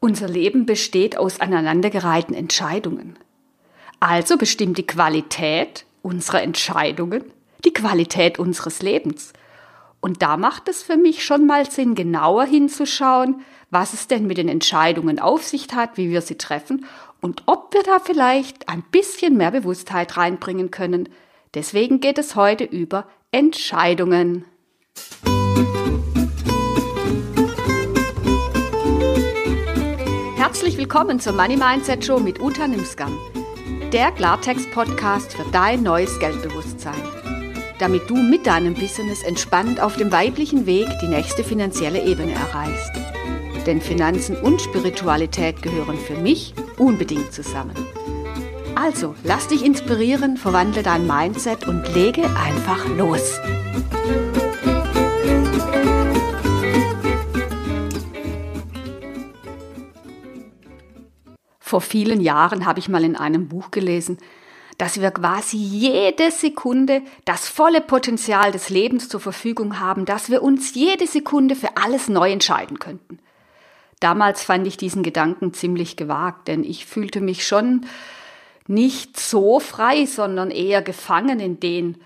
Unser Leben besteht aus aneinandergereihten Entscheidungen. Also bestimmt die Qualität unserer Entscheidungen die Qualität unseres Lebens. Und da macht es für mich schon mal Sinn, genauer hinzuschauen, was es denn mit den Entscheidungen auf sich hat, wie wir sie treffen und ob wir da vielleicht ein bisschen mehr Bewusstheit reinbringen können. Deswegen geht es heute über Entscheidungen. Herzlich willkommen zur Money Mindset Show mit Uta Nimskam, der Klartext-Podcast für dein neues Geldbewusstsein, damit du mit deinem Business entspannt auf dem weiblichen Weg die nächste finanzielle Ebene erreichst. Denn Finanzen und Spiritualität gehören für mich unbedingt zusammen. Also, lass dich inspirieren, verwandle dein Mindset und lege einfach los. Vor vielen Jahren habe ich mal in einem Buch gelesen, dass wir quasi jede Sekunde das volle Potenzial des Lebens zur Verfügung haben, dass wir uns jede Sekunde für alles neu entscheiden könnten. Damals fand ich diesen Gedanken ziemlich gewagt, denn ich fühlte mich schon nicht so frei, sondern eher gefangen in den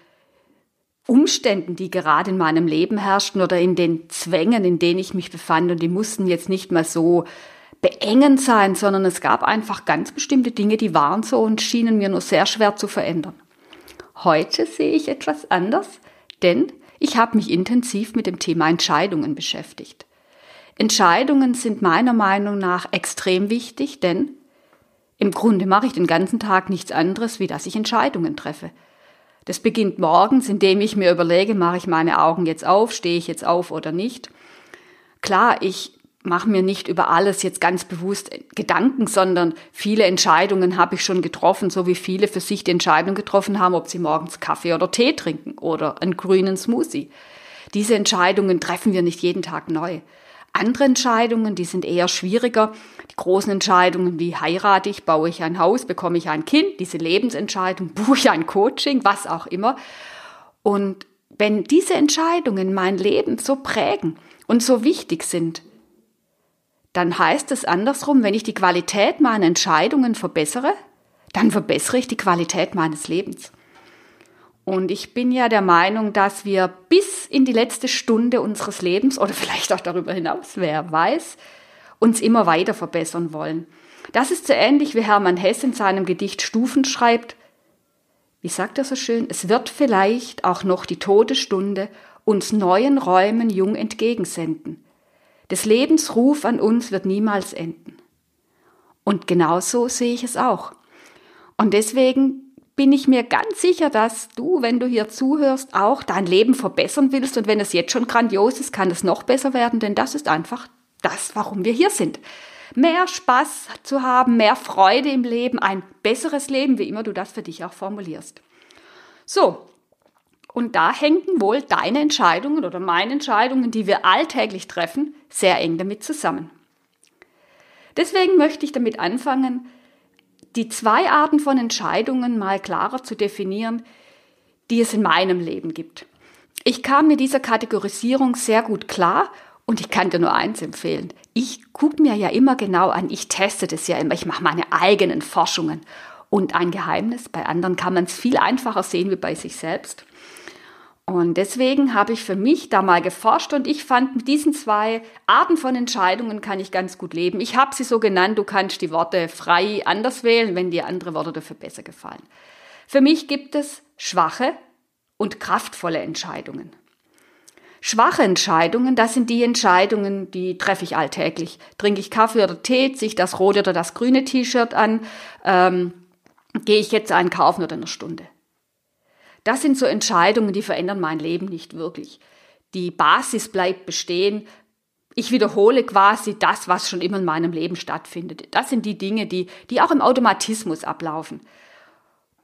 Umständen, die gerade in meinem Leben herrschten oder in den Zwängen, in denen ich mich befand. Und die mussten jetzt nicht mal so beengend sein, sondern es gab einfach ganz bestimmte Dinge, die waren so und schienen mir nur sehr schwer zu verändern. Heute sehe ich etwas anders, denn ich habe mich intensiv mit dem Thema Entscheidungen beschäftigt. Entscheidungen sind meiner Meinung nach extrem wichtig, denn im Grunde mache ich den ganzen Tag nichts anderes, wie dass ich Entscheidungen treffe. Das beginnt morgens, indem ich mir überlege, mache ich meine Augen jetzt auf, stehe ich jetzt auf oder nicht. Klar, ich mache mir nicht über alles jetzt ganz bewusst Gedanken, sondern viele Entscheidungen habe ich schon getroffen, so wie viele für sich die Entscheidung getroffen haben, ob sie morgens Kaffee oder Tee trinken oder einen grünen Smoothie. Diese Entscheidungen treffen wir nicht jeden Tag neu. Andere Entscheidungen, die sind eher schwieriger. Die großen Entscheidungen wie heirate ich, baue ich ein Haus, bekomme ich ein Kind, diese Lebensentscheidung, buche ich ein Coaching, was auch immer. Und wenn diese Entscheidungen mein Leben so prägen und so wichtig sind, dann heißt es andersrum, wenn ich die Qualität meiner Entscheidungen verbessere, dann verbessere ich die Qualität meines Lebens. Und ich bin ja der Meinung, dass wir bis in die letzte Stunde unseres Lebens oder vielleicht auch darüber hinaus, wer weiß, uns immer weiter verbessern wollen. Das ist so ähnlich wie Hermann Hess in seinem Gedicht Stufen schreibt. Wie sagt er so schön? Es wird vielleicht auch noch die Todesstunde uns neuen Räumen jung entgegensenden. Des Lebens Ruf an uns wird niemals enden. Und genauso sehe ich es auch. Und deswegen bin ich mir ganz sicher, dass du, wenn du hier zuhörst, auch dein Leben verbessern willst. Und wenn es jetzt schon grandios ist, kann es noch besser werden, denn das ist einfach das, warum wir hier sind. Mehr Spaß zu haben, mehr Freude im Leben, ein besseres Leben, wie immer du das für dich auch formulierst. So, und da hängen wohl deine Entscheidungen oder meine Entscheidungen, die wir alltäglich treffen, sehr eng damit zusammen. Deswegen möchte ich damit anfangen, die zwei Arten von Entscheidungen mal klarer zu definieren, die es in meinem Leben gibt. Ich kam mit dieser Kategorisierung sehr gut klar und ich kann dir nur eins empfehlen. Ich gucke mir ja immer genau an, ich teste das ja immer, ich mache meine eigenen Forschungen. Und ein Geheimnis, bei anderen kann man es viel einfacher sehen wie bei sich selbst. Und deswegen habe ich für mich da mal geforscht und ich fand, mit diesen zwei Arten von Entscheidungen kann ich ganz gut leben. Ich habe sie so genannt, du kannst die Worte frei anders wählen, wenn dir andere Worte dafür besser gefallen. Für mich gibt es schwache und kraftvolle Entscheidungen. Schwache Entscheidungen, das sind die Entscheidungen, die treffe ich alltäglich. Trinke ich Kaffee oder Tee, ziehe ich das rote oder das grüne T-Shirt an, ähm, gehe ich jetzt einkaufen oder eine Stunde. Das sind so Entscheidungen, die verändern mein Leben nicht wirklich. Die Basis bleibt bestehen. Ich wiederhole quasi das, was schon immer in meinem Leben stattfindet. Das sind die Dinge, die, die auch im Automatismus ablaufen.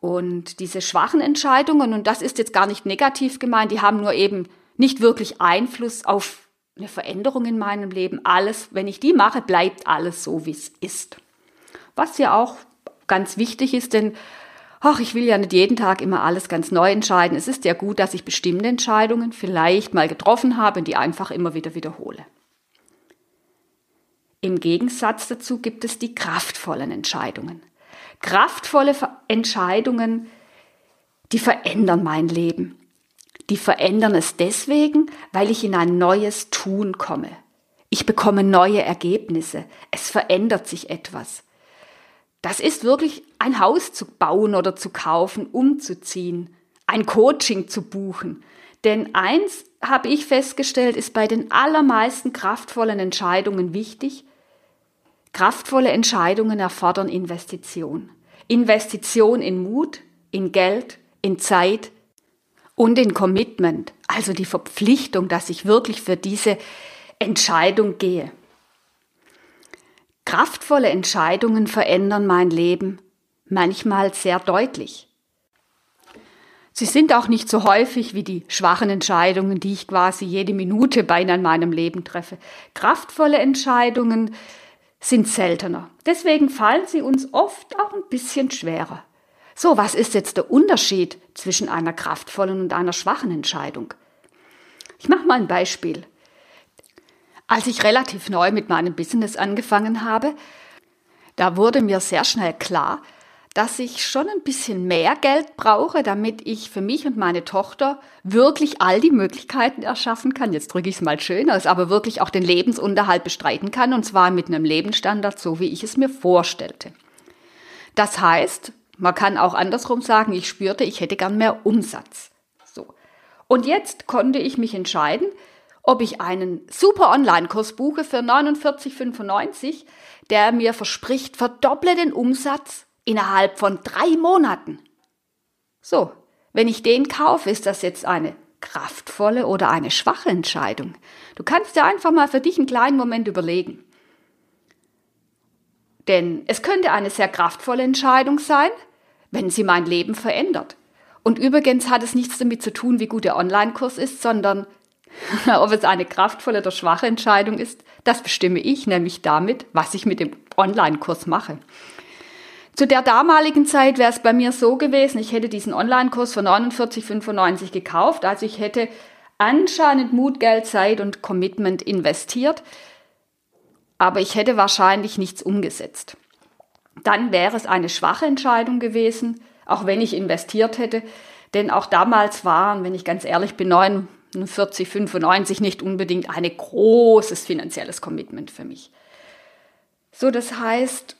Und diese schwachen Entscheidungen, und das ist jetzt gar nicht negativ gemeint, die haben nur eben nicht wirklich Einfluss auf eine Veränderung in meinem Leben. Alles, wenn ich die mache, bleibt alles so, wie es ist. Was ja auch ganz wichtig ist, denn ach, ich will ja nicht jeden Tag immer alles ganz neu entscheiden. Es ist ja gut, dass ich bestimmte Entscheidungen vielleicht mal getroffen habe und die einfach immer wieder wiederhole. Im Gegensatz dazu gibt es die kraftvollen Entscheidungen. Kraftvolle Entscheidungen, die verändern mein Leben. Die verändern es deswegen, weil ich in ein neues Tun komme. Ich bekomme neue Ergebnisse. Es verändert sich etwas. Das ist wirklich ein Haus zu bauen oder zu kaufen, umzuziehen, ein Coaching zu buchen. Denn eins habe ich festgestellt, ist bei den allermeisten kraftvollen Entscheidungen wichtig. Kraftvolle Entscheidungen erfordern Investition. Investition in Mut, in Geld, in Zeit und in Commitment, also die Verpflichtung, dass ich wirklich für diese Entscheidung gehe. Kraftvolle Entscheidungen verändern mein Leben manchmal sehr deutlich. Sie sind auch nicht so häufig wie die schwachen Entscheidungen, die ich quasi jede Minute beinahe in meinem Leben treffe. Kraftvolle Entscheidungen sind seltener. Deswegen fallen sie uns oft auch ein bisschen schwerer. So, was ist jetzt der Unterschied zwischen einer kraftvollen und einer schwachen Entscheidung? Ich mache mal ein Beispiel. Als ich relativ neu mit meinem Business angefangen habe, da wurde mir sehr schnell klar, dass ich schon ein bisschen mehr Geld brauche, damit ich für mich und meine Tochter wirklich all die Möglichkeiten erschaffen kann. Jetzt drücke ich es mal schön aus, aber wirklich auch den Lebensunterhalt bestreiten kann und zwar mit einem Lebensstandard, so wie ich es mir vorstellte. Das heißt, man kann auch andersrum sagen, ich spürte, ich hätte gern mehr Umsatz. So. Und jetzt konnte ich mich entscheiden, ob ich einen super Online-Kurs buche für 49,95, der mir verspricht, verdopple den Umsatz innerhalb von drei Monaten. So, wenn ich den kaufe, ist das jetzt eine kraftvolle oder eine schwache Entscheidung? Du kannst dir einfach mal für dich einen kleinen Moment überlegen. Denn es könnte eine sehr kraftvolle Entscheidung sein, wenn sie mein Leben verändert. Und übrigens hat es nichts damit zu tun, wie gut der Online-Kurs ist, sondern ob es eine kraftvolle oder schwache Entscheidung ist, das bestimme ich, nämlich damit, was ich mit dem Online-Kurs mache. Zu der damaligen Zeit wäre es bei mir so gewesen, ich hätte diesen Online-Kurs für 49,95 gekauft, also ich hätte anscheinend Mut, Geld, Zeit und Commitment investiert, aber ich hätte wahrscheinlich nichts umgesetzt. Dann wäre es eine schwache Entscheidung gewesen, auch wenn ich investiert hätte, denn auch damals waren, wenn ich ganz ehrlich bin, 49, 95 nicht unbedingt ein großes finanzielles Commitment für mich. So, das heißt,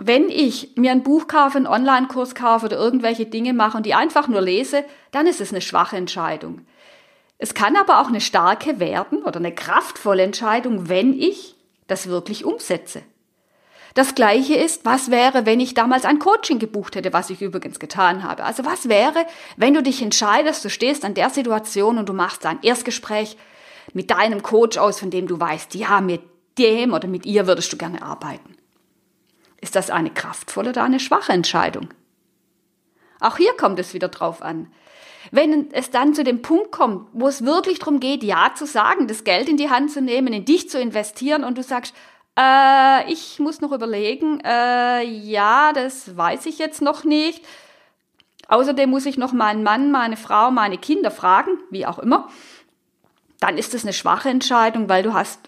wenn ich mir ein Buch kaufe, einen Online-Kurs kaufe oder irgendwelche Dinge mache und die einfach nur lese, dann ist es eine schwache Entscheidung. Es kann aber auch eine starke werden oder eine kraftvolle Entscheidung, wenn ich das wirklich umsetze. Das gleiche ist, was wäre, wenn ich damals ein Coaching gebucht hätte, was ich übrigens getan habe. Also was wäre, wenn du dich entscheidest, du stehst an der Situation und du machst ein Erstgespräch mit deinem Coach aus, von dem du weißt, ja, mit dem oder mit ihr würdest du gerne arbeiten. Ist das eine kraftvolle oder eine schwache Entscheidung? Auch hier kommt es wieder drauf an. Wenn es dann zu dem Punkt kommt, wo es wirklich darum geht, Ja zu sagen, das Geld in die Hand zu nehmen, in dich zu investieren und du sagst, äh, ich muss noch überlegen, äh, ja, das weiß ich jetzt noch nicht. Außerdem muss ich noch meinen Mann, meine Frau, meine Kinder fragen, wie auch immer. Dann ist es eine schwache Entscheidung, weil du hast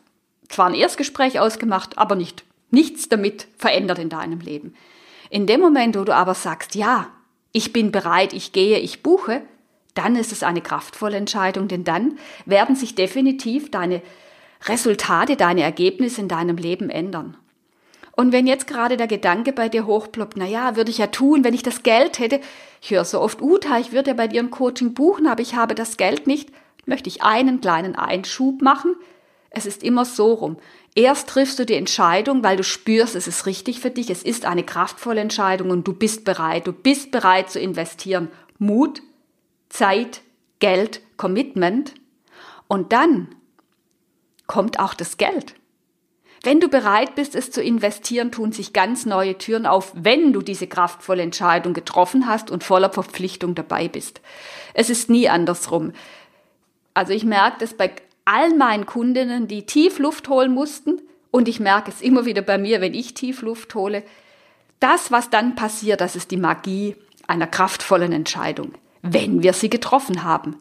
zwar ein Erstgespräch ausgemacht, aber nicht nichts damit verändert in deinem Leben. In dem Moment, wo du aber sagst, ja, ich bin bereit, ich gehe, ich buche, dann ist es eine kraftvolle Entscheidung, denn dann werden sich definitiv deine Resultate, deine Ergebnisse in deinem Leben ändern. Und wenn jetzt gerade der Gedanke bei dir hochploppt, na ja, würde ich ja tun, wenn ich das Geld hätte. Ich höre so oft, Uta, ich würde ja bei dir ein Coaching buchen, aber ich habe das Geld nicht. Möchte ich einen kleinen Einschub machen? Es ist immer so rum. Erst triffst du die Entscheidung, weil du spürst, es ist richtig für dich, es ist eine kraftvolle Entscheidung und du bist bereit, du bist bereit zu investieren. Mut, Zeit, Geld, Commitment. Und dann kommt auch das Geld. Wenn du bereit bist, es zu investieren, tun sich ganz neue Türen auf, wenn du diese kraftvolle Entscheidung getroffen hast und voller Verpflichtung dabei bist. Es ist nie andersrum. Also ich merke das bei all meinen Kundinnen, die tief Luft holen mussten, und ich merke es immer wieder bei mir, wenn ich tief Luft hole, das, was dann passiert, das ist die Magie einer kraftvollen Entscheidung, wenn wir sie getroffen haben.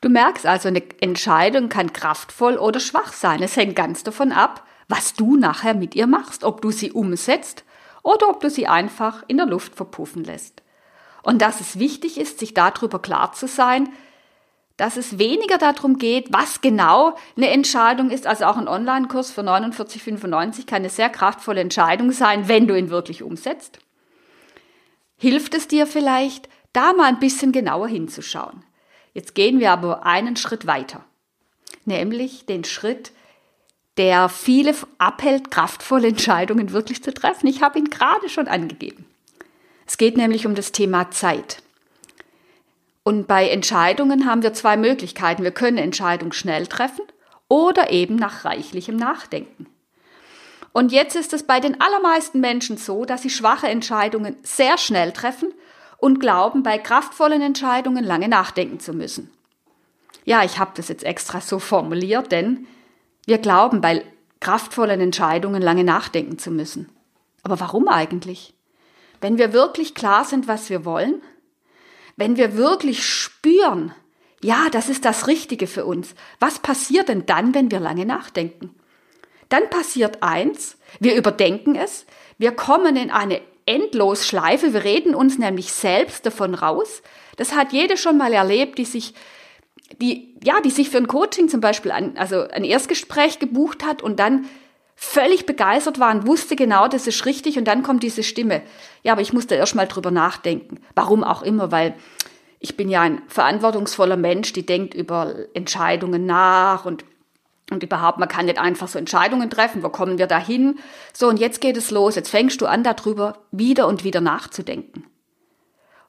Du merkst also, eine Entscheidung kann kraftvoll oder schwach sein. Es hängt ganz davon ab, was du nachher mit ihr machst, ob du sie umsetzt oder ob du sie einfach in der Luft verpuffen lässt. Und dass es wichtig ist, sich darüber klar zu sein, dass es weniger darum geht, was genau eine Entscheidung ist. Also auch ein Online-Kurs für 49,95 kann eine sehr kraftvolle Entscheidung sein, wenn du ihn wirklich umsetzt. Hilft es dir vielleicht, da mal ein bisschen genauer hinzuschauen? Jetzt gehen wir aber einen Schritt weiter, nämlich den Schritt, der viele abhält, kraftvolle Entscheidungen wirklich zu treffen. Ich habe ihn gerade schon angegeben. Es geht nämlich um das Thema Zeit. Und bei Entscheidungen haben wir zwei Möglichkeiten. Wir können Entscheidungen schnell treffen oder eben nach reichlichem Nachdenken. Und jetzt ist es bei den allermeisten Menschen so, dass sie schwache Entscheidungen sehr schnell treffen und glauben, bei kraftvollen Entscheidungen lange nachdenken zu müssen. Ja, ich habe das jetzt extra so formuliert, denn wir glauben, bei kraftvollen Entscheidungen lange nachdenken zu müssen. Aber warum eigentlich? Wenn wir wirklich klar sind, was wir wollen, wenn wir wirklich spüren, ja, das ist das Richtige für uns, was passiert denn dann, wenn wir lange nachdenken? Dann passiert eins, wir überdenken es, wir kommen in eine Endlosschleife. Wir reden uns nämlich selbst davon raus. Das hat jede schon mal erlebt, die sich, die, ja, die sich für ein Coaching zum Beispiel an, also ein Erstgespräch gebucht hat und dann völlig begeistert war und wusste genau, das ist richtig und dann kommt diese Stimme. Ja, aber ich musste erst mal drüber nachdenken. Warum auch immer, weil ich bin ja ein verantwortungsvoller Mensch, die denkt über Entscheidungen nach und und überhaupt, man kann nicht einfach so Entscheidungen treffen, wo kommen wir da hin? So, und jetzt geht es los, jetzt fängst du an, darüber wieder und wieder nachzudenken.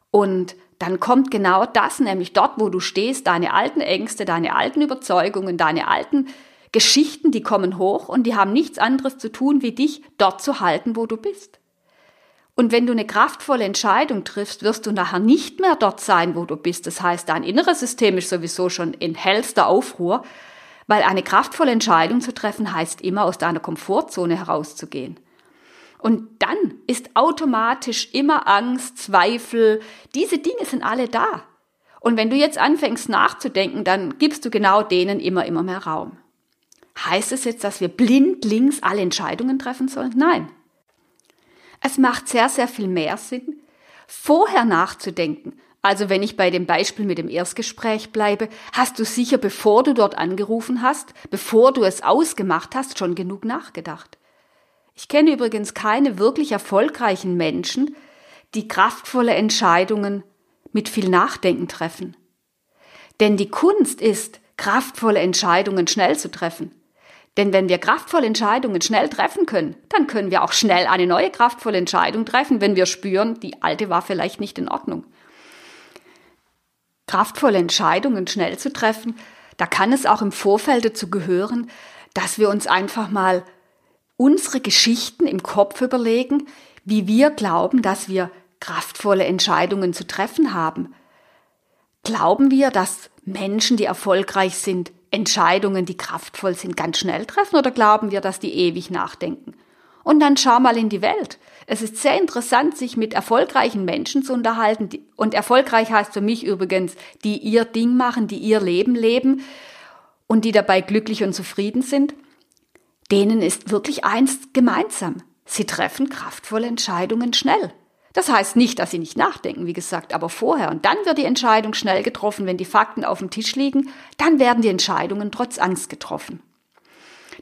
Und dann kommt genau das, nämlich dort, wo du stehst, deine alten Ängste, deine alten Überzeugungen, deine alten Geschichten, die kommen hoch und die haben nichts anderes zu tun, wie dich dort zu halten, wo du bist. Und wenn du eine kraftvolle Entscheidung triffst, wirst du nachher nicht mehr dort sein, wo du bist. Das heißt, dein inneres System ist sowieso schon in hellster Aufruhr weil eine kraftvolle Entscheidung zu treffen heißt immer aus deiner Komfortzone herauszugehen. Und dann ist automatisch immer Angst, Zweifel, diese Dinge sind alle da. Und wenn du jetzt anfängst nachzudenken, dann gibst du genau denen immer, immer mehr Raum. Heißt es jetzt, dass wir blind links alle Entscheidungen treffen sollen? Nein. Es macht sehr, sehr viel mehr Sinn, vorher nachzudenken, also wenn ich bei dem Beispiel mit dem Erstgespräch bleibe, hast du sicher, bevor du dort angerufen hast, bevor du es ausgemacht hast, schon genug nachgedacht. Ich kenne übrigens keine wirklich erfolgreichen Menschen, die kraftvolle Entscheidungen mit viel Nachdenken treffen. Denn die Kunst ist, kraftvolle Entscheidungen schnell zu treffen. Denn wenn wir kraftvolle Entscheidungen schnell treffen können, dann können wir auch schnell eine neue kraftvolle Entscheidung treffen, wenn wir spüren, die alte war vielleicht nicht in Ordnung kraftvolle Entscheidungen schnell zu treffen, da kann es auch im Vorfeld dazu gehören, dass wir uns einfach mal unsere Geschichten im Kopf überlegen, wie wir glauben, dass wir kraftvolle Entscheidungen zu treffen haben. Glauben wir, dass Menschen, die erfolgreich sind, Entscheidungen, die kraftvoll sind, ganz schnell treffen oder glauben wir, dass die ewig nachdenken? Und dann schau mal in die Welt. Es ist sehr interessant, sich mit erfolgreichen Menschen zu unterhalten. Und erfolgreich heißt für mich übrigens, die ihr Ding machen, die ihr Leben leben und die dabei glücklich und zufrieden sind. Denen ist wirklich eins gemeinsam. Sie treffen kraftvolle Entscheidungen schnell. Das heißt nicht, dass sie nicht nachdenken, wie gesagt, aber vorher. Und dann wird die Entscheidung schnell getroffen, wenn die Fakten auf dem Tisch liegen, dann werden die Entscheidungen trotz Angst getroffen.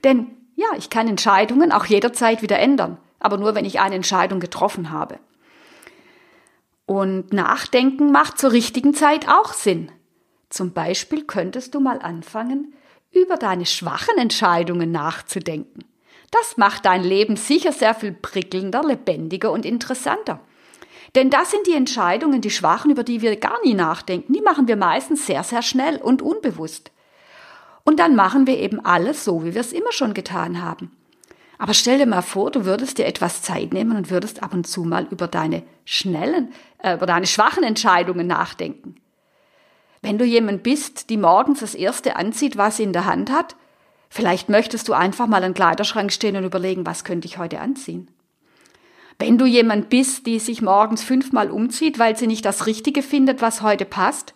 Denn ja, ich kann Entscheidungen auch jederzeit wieder ändern aber nur wenn ich eine Entscheidung getroffen habe. Und Nachdenken macht zur richtigen Zeit auch Sinn. Zum Beispiel könntest du mal anfangen, über deine schwachen Entscheidungen nachzudenken. Das macht dein Leben sicher sehr viel prickelnder, lebendiger und interessanter. Denn das sind die Entscheidungen, die schwachen, über die wir gar nie nachdenken. Die machen wir meistens sehr, sehr schnell und unbewusst. Und dann machen wir eben alles so, wie wir es immer schon getan haben. Aber stell dir mal vor, du würdest dir etwas Zeit nehmen und würdest ab und zu mal über deine schnellen, äh, über deine schwachen Entscheidungen nachdenken. Wenn du jemand bist, die morgens das erste anzieht, was sie in der Hand hat, vielleicht möchtest du einfach mal den Kleiderschrank stehen und überlegen, was könnte ich heute anziehen. Wenn du jemand bist, die sich morgens fünfmal umzieht, weil sie nicht das Richtige findet, was heute passt,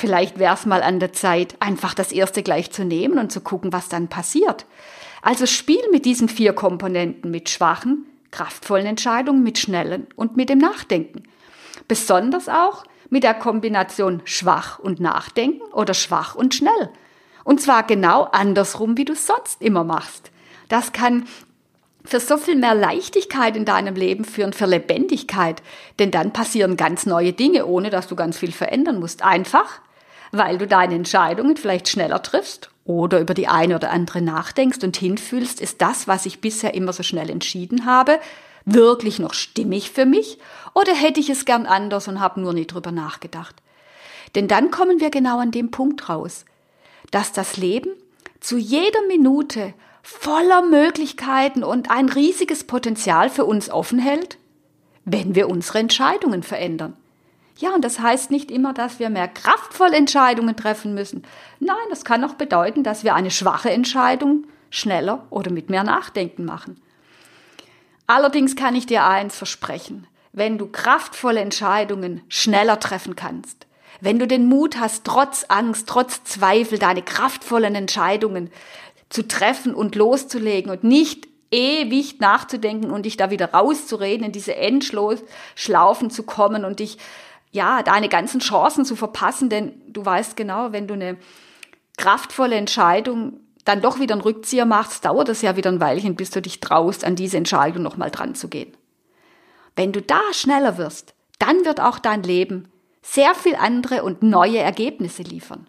Vielleicht wäre es mal an der Zeit, einfach das erste gleich zu nehmen und zu gucken, was dann passiert. Also spiel mit diesen vier Komponenten, mit schwachen, kraftvollen Entscheidungen, mit schnellen und mit dem Nachdenken. Besonders auch mit der Kombination schwach und nachdenken oder schwach und schnell. Und zwar genau andersrum, wie du es sonst immer machst. Das kann für so viel mehr Leichtigkeit in deinem Leben führen, für Lebendigkeit. Denn dann passieren ganz neue Dinge, ohne dass du ganz viel verändern musst. Einfach, weil du deine Entscheidungen vielleicht schneller triffst oder über die eine oder andere nachdenkst und hinfühlst, ist das, was ich bisher immer so schnell entschieden habe, wirklich noch stimmig für mich oder hätte ich es gern anders und habe nur nie drüber nachgedacht? Denn dann kommen wir genau an dem Punkt raus, dass das Leben zu jeder Minute voller Möglichkeiten und ein riesiges Potenzial für uns offen hält, wenn wir unsere Entscheidungen verändern. Ja, und das heißt nicht immer, dass wir mehr kraftvolle Entscheidungen treffen müssen. Nein, das kann auch bedeuten, dass wir eine schwache Entscheidung schneller oder mit mehr Nachdenken machen. Allerdings kann ich dir eins versprechen. Wenn du kraftvolle Entscheidungen schneller treffen kannst, wenn du den Mut hast, trotz Angst, trotz Zweifel, deine kraftvollen Entscheidungen zu treffen und loszulegen und nicht ewig nachzudenken und dich da wieder rauszureden, in diese Endschlaufen zu kommen und dich, ja, deine ganzen Chancen zu verpassen, denn du weißt genau, wenn du eine kraftvolle Entscheidung dann doch wieder einen Rückzieher machst, dauert es ja wieder ein Weilchen, bis du dich traust, an diese Entscheidung nochmal dran zu gehen. Wenn du da schneller wirst, dann wird auch dein Leben sehr viel andere und neue Ergebnisse liefern.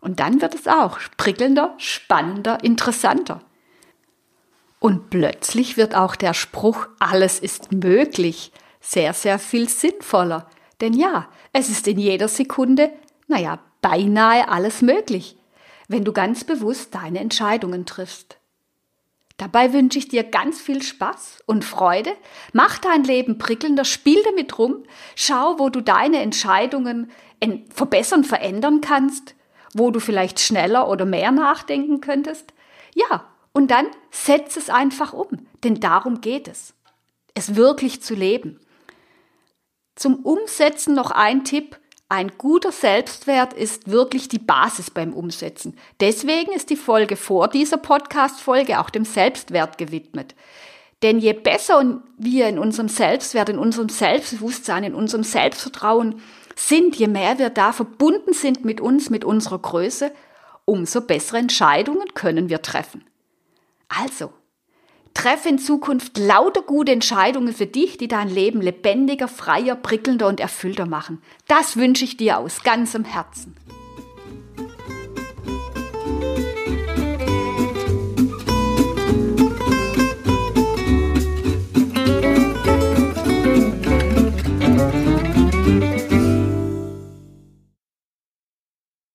Und dann wird es auch prickelnder, spannender, interessanter. Und plötzlich wird auch der Spruch, alles ist möglich, sehr, sehr viel sinnvoller. Denn ja, es ist in jeder Sekunde, naja, beinahe alles möglich wenn du ganz bewusst deine Entscheidungen triffst. Dabei wünsche ich dir ganz viel Spaß und Freude. Mach dein Leben prickelnder, spiel damit rum, schau, wo du deine Entscheidungen verbessern, verändern kannst, wo du vielleicht schneller oder mehr nachdenken könntest. Ja, und dann setz es einfach um, denn darum geht es. Es wirklich zu leben. Zum Umsetzen noch ein Tipp, ein guter Selbstwert ist wirklich die Basis beim Umsetzen. Deswegen ist die Folge vor dieser Podcast-Folge auch dem Selbstwert gewidmet. Denn je besser wir in unserem Selbstwert, in unserem Selbstbewusstsein, in unserem Selbstvertrauen sind, je mehr wir da verbunden sind mit uns, mit unserer Größe, umso bessere Entscheidungen können wir treffen. Also, Treffe in Zukunft lauter gute Entscheidungen für dich, die dein Leben lebendiger, freier, prickelnder und erfüllter machen. Das wünsche ich dir aus ganzem Herzen.